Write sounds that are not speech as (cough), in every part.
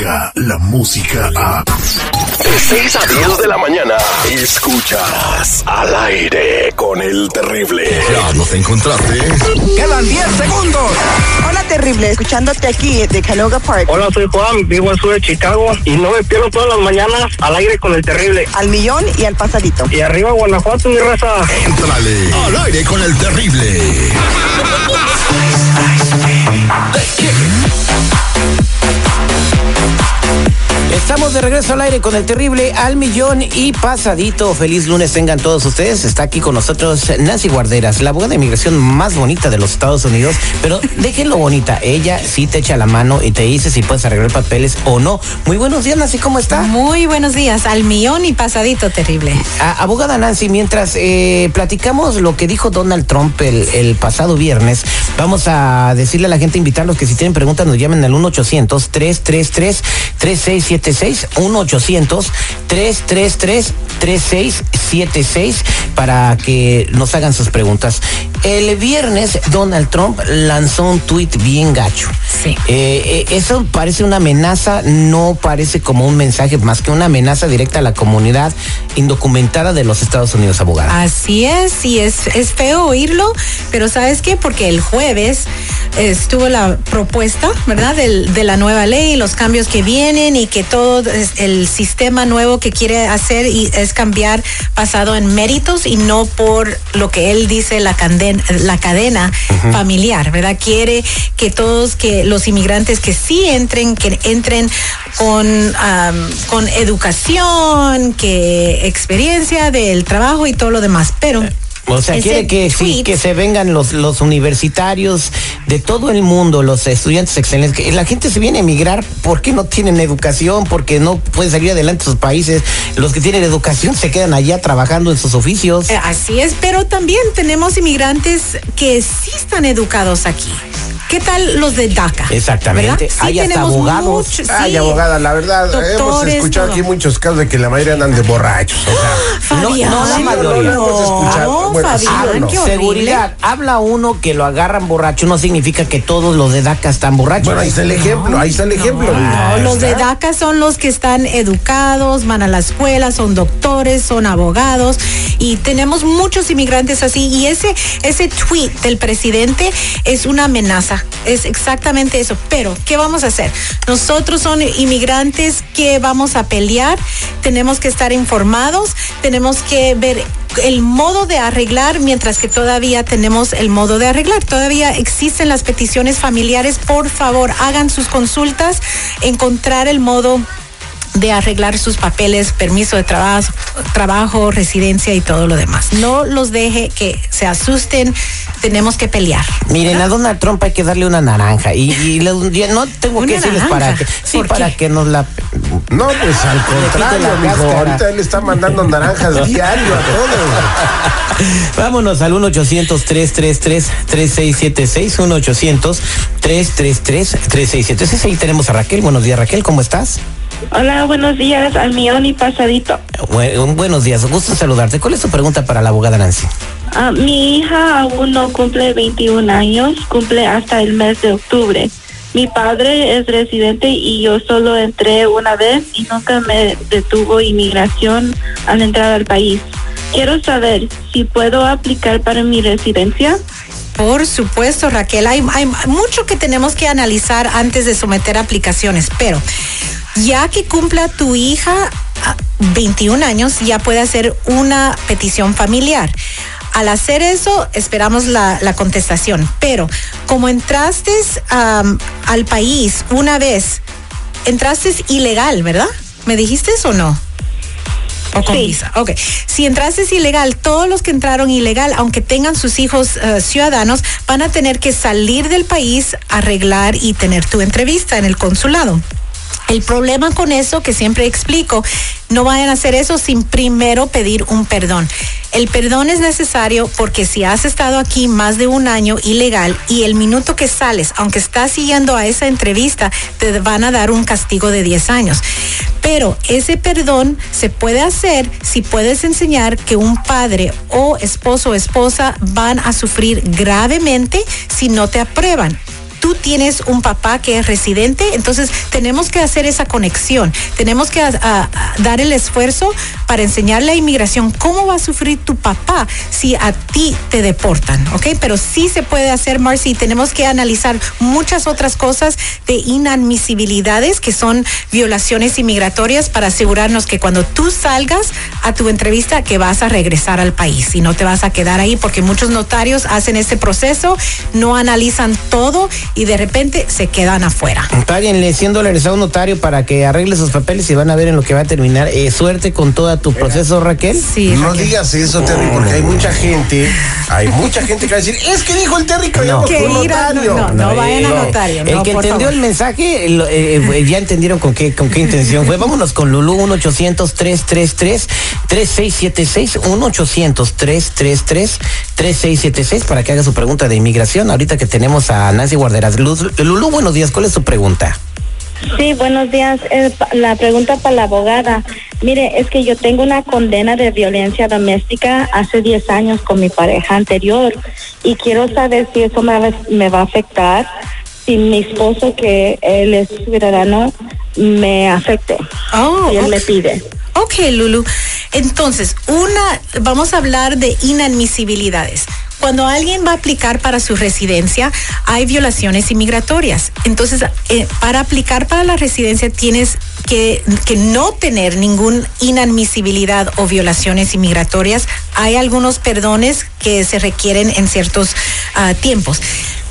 Descarga la música a. De 6 a 10 de la mañana. Escuchas al aire con el terrible. Ya nos encontraste. Quedan 10 segundos. Hola, terrible. Escuchándote aquí de Canoga Park. Hola, soy Juan, vivo al sur de Chicago y no me pierdo todas las mañanas al aire con el terrible. Al millón y al pasadito. Y arriba Guanajuato, mi raza. Entrale. Al aire con el terrible. Estamos de regreso al aire con el terrible al millón y pasadito. Feliz lunes tengan todos ustedes. Está aquí con nosotros Nancy Guarderas, la abogada de inmigración más bonita de los Estados Unidos. Pero déjenlo bonita. Ella sí te echa la mano y te dice si puedes arreglar papeles o no. Muy buenos días, Nancy. ¿Cómo está? Muy buenos días. Al millón y pasadito, terrible. Abogada Nancy, mientras eh, platicamos lo que dijo Donald Trump el, el pasado viernes, vamos a decirle a la gente, invitarlos que si tienen preguntas nos llamen al 1-800-333-3676. 1-800-333-3676 para que nos hagan sus preguntas. El viernes Donald Trump lanzó un tuit bien gacho. Sí. Eh, eh, eso parece una amenaza, no parece como un mensaje más que una amenaza directa a la comunidad indocumentada de los Estados Unidos, abogada. Así es, y es, es feo oírlo, pero ¿sabes qué? Porque el jueves estuvo la propuesta, ¿verdad? Del- de la nueva ley, los cambios que vienen y que todo el sistema nuevo que quiere hacer y es cambiar basado en méritos y no por lo que él dice la cadena, la cadena familiar, ¿verdad? Quiere que todos, que los inmigrantes que sí entren, que entren con, con educación, que experiencia del trabajo y todo lo demás, pero... O sea, quiere que sí, que se vengan los, los universitarios de todo el mundo, los estudiantes excelentes. Que la gente se viene a emigrar porque no tienen educación, porque no pueden salir adelante sus países. Los que tienen educación se quedan allá trabajando en sus oficios. Eh, Así es, pero también tenemos inmigrantes que sí están educados aquí. ¿Qué tal los de DACA? Exactamente. ¿Verdad? Hay hasta tenemos abogados. muchos, Ay, sí, abogada, la verdad, hemos escuchado todo. aquí muchos casos de que la mayoría andan de borrachos. O sea, (gasps) No, Fabián, no la mayoría. No, hemos escuchado. Bueno, sí, Fabián, no. qué horrible. Seguridad. Habla uno que lo agarran borracho, no significa que todos los de DACA están borrachos. bueno, ahí está el ejemplo, ahí está el ejemplo. No, los de. DACA son los que están educados, van a la escuela, son doctores, son abogados y tenemos muchos inmigrantes así y ese ese tweet del presidente es una amenaza, es exactamente eso. Pero ¿qué vamos a hacer? Nosotros son inmigrantes que vamos a pelear, tenemos que estar informados, tenemos que ver el modo de arreglar mientras que todavía tenemos el modo de arreglar. Todavía existen las peticiones familiares. Por favor, hagan sus consultas, encontrar el modo de arreglar sus papeles, permiso de trabajo, trabajo, residencia y todo lo demás. No los deje que se asusten, tenemos que pelear. Miren, a Donald Trump hay que darle una naranja. Y, y le- no tengo que ¿Una decirles para que. Sí, ¿Por para qué? que nos la. No, pues al contrario, la mijo. cáscara. Ahorita él está mandando naranjas (laughs) diario a todos. (laughs) Vámonos al 1-800-333-3676. 1-800-333-3676. Ahí tenemos a Raquel. Buenos días, Raquel. ¿Cómo estás? Hola, buenos días, al millón y pasadito. Bu- buenos días. Gusto en saludarte. ¿Cuál es tu pregunta para la abogada Nancy? Ah, mi hija aún no cumple 21 años, cumple hasta el mes de octubre. Mi padre es residente y yo solo entré una vez y nunca me detuvo inmigración al entrar al país. Quiero saber si puedo aplicar para mi residencia. Por supuesto, Raquel, hay, hay mucho que tenemos que analizar antes de someter aplicaciones, pero ya que cumpla tu hija ah, 21 años, ya puede hacer una petición familiar. Al hacer eso, esperamos la, la contestación. Pero como entraste al país una vez, entraste ilegal, ¿verdad? ¿Me dijiste eso o no? O con Sí. visa. Ok. Si entraste ilegal, todos los que entraron ilegal, aunque tengan sus hijos eh, ciudadanos, van a tener que salir del país, arreglar y tener tu entrevista en el consulado. El problema con eso, que siempre explico, no vayan a hacer eso sin primero pedir un perdón. El perdón es necesario porque si has estado aquí más de un año ilegal y el minuto que sales, aunque estás siguiendo a esa entrevista, te van a dar un castigo de 10 años. Pero ese perdón se puede hacer si puedes enseñar que un padre o esposo o esposa van a sufrir gravemente si no te aprueban tú tienes un papá que es residente, entonces tenemos que hacer esa conexión. Tenemos que a- a- a dar el esfuerzo para enseñarle a inmigración cómo va a sufrir tu papá si a ti te deportan, ¿ok? Pero sí se puede hacer, Marcy, tenemos que analizar muchas otras cosas de inadmisibilidades que son violaciones inmigratorias para asegurarnos que cuando tú salgas a tu entrevista que vas a regresar al país y no te vas a quedar ahí porque muchos notarios hacen ese proceso, no analizan todo y de repente se quedan afuera. Páguenle 100 dólares a un notario para que arregle sus papeles y van a ver en lo que va a terminar. Eh, suerte con todo tu proceso, Raquel. Sí, No Raquel. digas eso, Terry, porque hay mucha gente, hay mucha gente que va a decir, es que dijo el Terry que vayamos Que un ir a- notario. no, no, vayan al notario. El no, que entendió favor. el mensaje, lo- eh, eh, ya entendieron con qué, con qué intención fue. Vámonos con Lulú, 1-800-333-3676, 1-800-333-3676 para que haga su pregunta de inmigración. Ahorita que tenemos a Nancy Guarderas. Lulú, buenos días, ¿cuál es su pregunta? Sí, buenos días. Eh, la pregunta para la abogada. Mire, es que yo tengo una condena de violencia doméstica hace 10 años con mi pareja anterior y quiero saber si eso me, va- me va a afectar, si mi esposo, que él es ciudadano, me afecte. Oh, si él me pide. Ok, Lulu. Entonces, una, vamos a hablar de inadmisibilidades. Cuando alguien va a aplicar para su residencia, hay violaciones inmigratorias. Entonces, eh, para aplicar para la residencia tienes que, que no tener ninguna inadmisibilidad o violaciones inmigratorias. Hay algunos perdones que se requieren en ciertos ah, tiempos.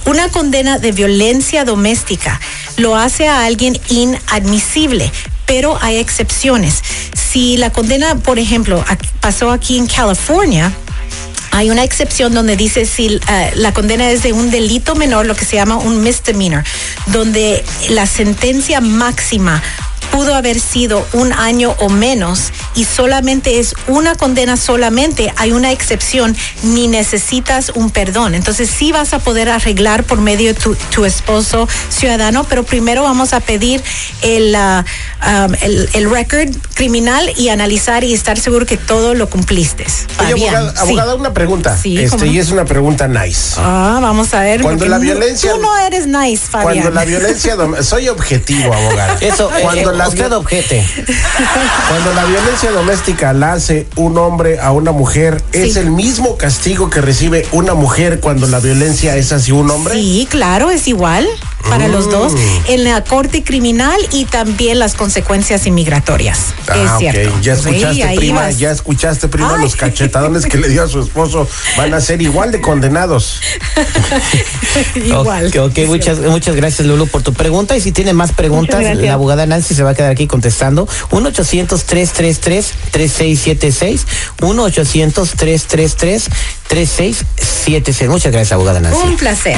Una condena de violencia doméstica lo hace a alguien inadmisible, pero hay excepciones. Si la condena, por ejemplo, pasó aquí en California, hay una excepción donde dice si eh, la condena es de un delito menor, lo que se llama un misdemeanor, donde la sentencia máxima pudo haber sido un año o menos y solamente es una condena solamente, hay una excepción, ni necesitas un perdón. Entonces sí vas a poder arreglar por medio de tu, tu esposo ciudadano, pero primero vamos a pedir el, ah, um, el, el record criminal y analizar y estar seguro que todo lo cumpliste. Oye, abogada, sí. abogada, una pregunta. Sí, este, y es una pregunta nice. Ah, vamos a ver. Cuando la violencia- Tú no eres nice, Fabián. Cuando la violencia soy objetivo, abogada. Eso, cuando eh, la usted objete. Cuando la violencia doméstica la hace un hombre a una mujer, ¿es Sí. el mismo castigo que recibe una mujer cuando la violencia es hacia un hombre? Sí, claro, es igual para los dos Mm. en la corte criminal y también las consecuencias inmigratorias. Ah, es ok. cierto. Ya escuchaste, ahí prima, vas. ya escuchaste, prima, Ay. los cachetadones que le dio a su esposo van a ser igual de condenados. (laughs) igual. Ok, ok, muchas, muchas gracias, Lulu, por tu pregunta. Y si tiene más preguntas, la abogada Nancy se va a quedar aquí contestando. 1-800-333-3676. 1-800-333-3676. Muchas gracias, abogada Nancy. Un placer.